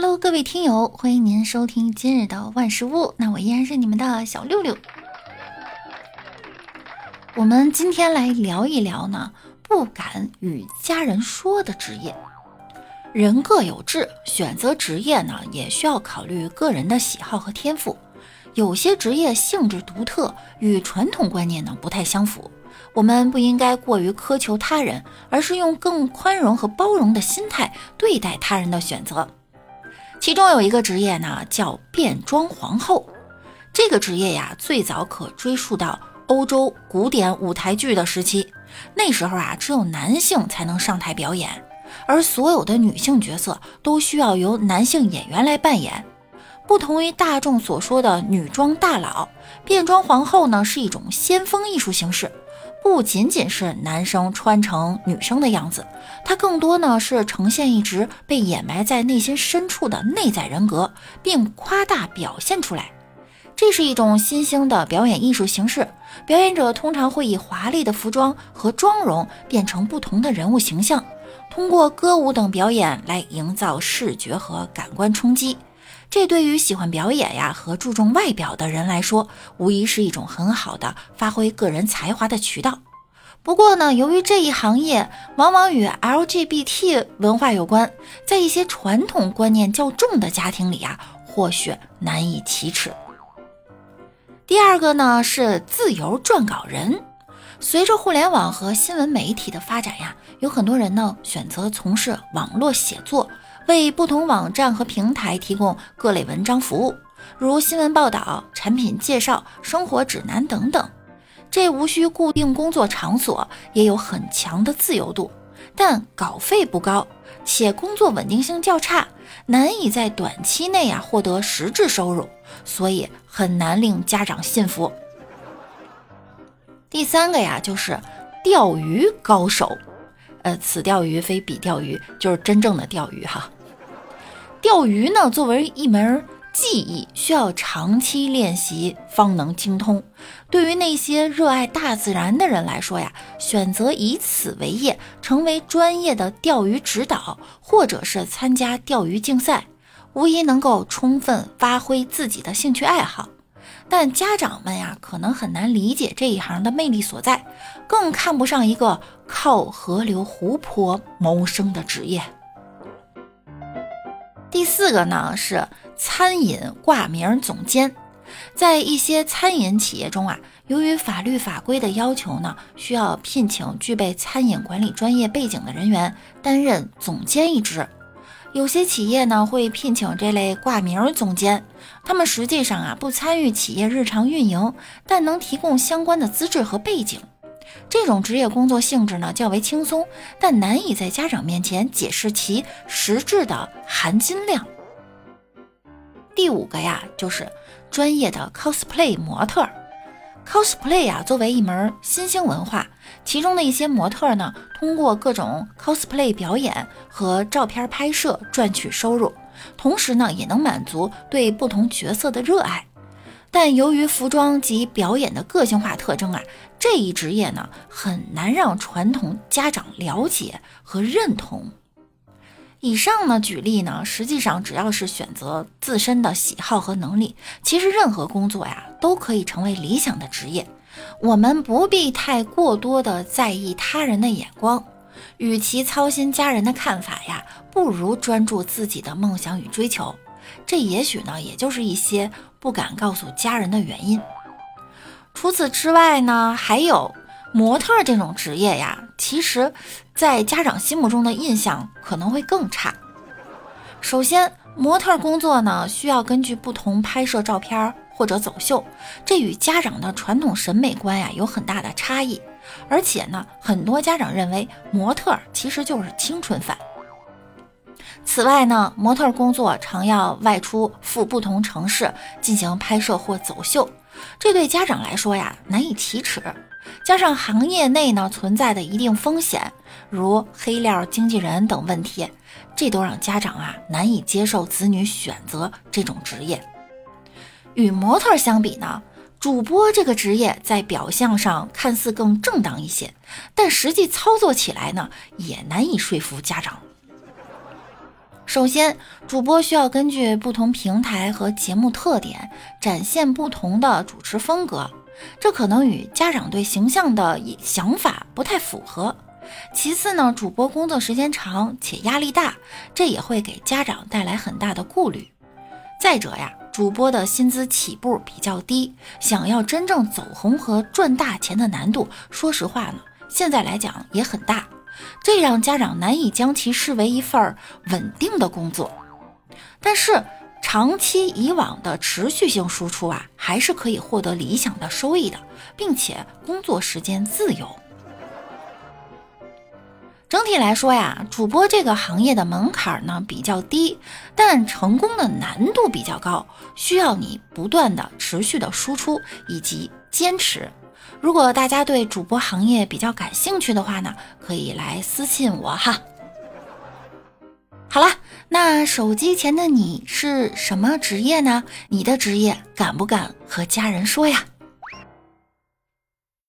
Hello，各位听友，欢迎您收听今日的万事屋。那我依然是你们的小六六。我们今天来聊一聊呢，不敢与家人说的职业。人各有志，选择职业呢，也需要考虑个人的喜好和天赋。有些职业性质独特，与传统观念呢不太相符。我们不应该过于苛求他人，而是用更宽容和包容的心态对待他人的选择。其中有一个职业呢，叫变装皇后。这个职业呀，最早可追溯到欧洲古典舞台剧的时期。那时候啊，只有男性才能上台表演，而所有的女性角色都需要由男性演员来扮演。不同于大众所说的女装大佬，变装皇后呢，是一种先锋艺术形式。不仅仅是男生穿成女生的样子，它更多呢是呈现一直被掩埋在内心深处的内在人格，并夸大表现出来。这是一种新兴的表演艺术形式，表演者通常会以华丽的服装和妆容变成不同的人物形象，通过歌舞等表演来营造视觉和感官冲击。这对于喜欢表演呀和注重外表的人来说，无疑是一种很好的发挥个人才华的渠道。不过呢，由于这一行业往往与 LGBT 文化有关，在一些传统观念较重的家庭里啊，或许难以启齿。第二个呢是自由撰稿人。随着互联网和新闻媒体的发展呀，有很多人呢选择从事网络写作。为不同网站和平台提供各类文章服务，如新闻报道、产品介绍、生活指南等等。这无需固定工作场所，也有很强的自由度，但稿费不高，且工作稳定性较差，难以在短期内啊获得实质收入，所以很难令家长信服。第三个呀，就是钓鱼高手。呃，此钓鱼非彼钓鱼，就是真正的钓鱼哈。钓鱼呢，作为一门技艺，需要长期练习方能精通。对于那些热爱大自然的人来说呀，选择以此为业，成为专业的钓鱼指导，或者是参加钓鱼竞赛，无疑能够充分发挥自己的兴趣爱好。但家长们呀，可能很难理解这一行的魅力所在，更看不上一个靠河流、湖泊谋生的职业。第四个呢是餐饮挂名总监，在一些餐饮企业中啊，由于法律法规的要求呢，需要聘请具备餐饮管理专业背景的人员担任总监一职。有些企业呢会聘请这类挂名总监，他们实际上啊不参与企业日常运营，但能提供相关的资质和背景。这种职业工作性质呢较为轻松，但难以在家长面前解释其实质的含金量。第五个呀，就是专业的 cosplay 模特。cosplay 啊，作为一门新兴文化，其中的一些模特呢，通过各种 cosplay 表演和照片拍摄赚取收入，同时呢，也能满足对不同角色的热爱。但由于服装及表演的个性化特征啊，这一职业呢很难让传统家长了解和认同。以上呢举例呢，实际上只要是选择自身的喜好和能力，其实任何工作呀都可以成为理想的职业。我们不必太过多的在意他人的眼光，与其操心家人的看法呀，不如专注自己的梦想与追求。这也许呢，也就是一些不敢告诉家人的原因。除此之外呢，还有模特这种职业呀，其实，在家长心目中的印象可能会更差。首先，模特工作呢，需要根据不同拍摄照片或者走秀，这与家长的传统审美观呀有很大的差异。而且呢，很多家长认为模特其实就是青春饭。此外呢，模特工作常要外出赴不同城市进行拍摄或走秀，这对家长来说呀难以启齿。加上行业内呢存在的一定风险，如黑料经纪人等问题，这都让家长啊难以接受子女选择这种职业。与模特相比呢，主播这个职业在表象上看似更正当一些，但实际操作起来呢也难以说服家长。首先，主播需要根据不同平台和节目特点，展现不同的主持风格，这可能与家长对形象的想法不太符合。其次呢，主播工作时间长且压力大，这也会给家长带来很大的顾虑。再者呀，主播的薪资起步比较低，想要真正走红和赚大钱的难度，说实话呢，现在来讲也很大。这让家长难以将其视为一份稳定的工作，但是长期以往的持续性输出啊，还是可以获得理想的收益的，并且工作时间自由。整体来说呀，主播这个行业的门槛呢比较低，但成功的难度比较高，需要你不断的持续的输出以及坚持。如果大家对主播行业比较感兴趣的话呢，可以来私信我哈。好了，那手机前的你是什么职业呢？你的职业敢不敢和家人说呀？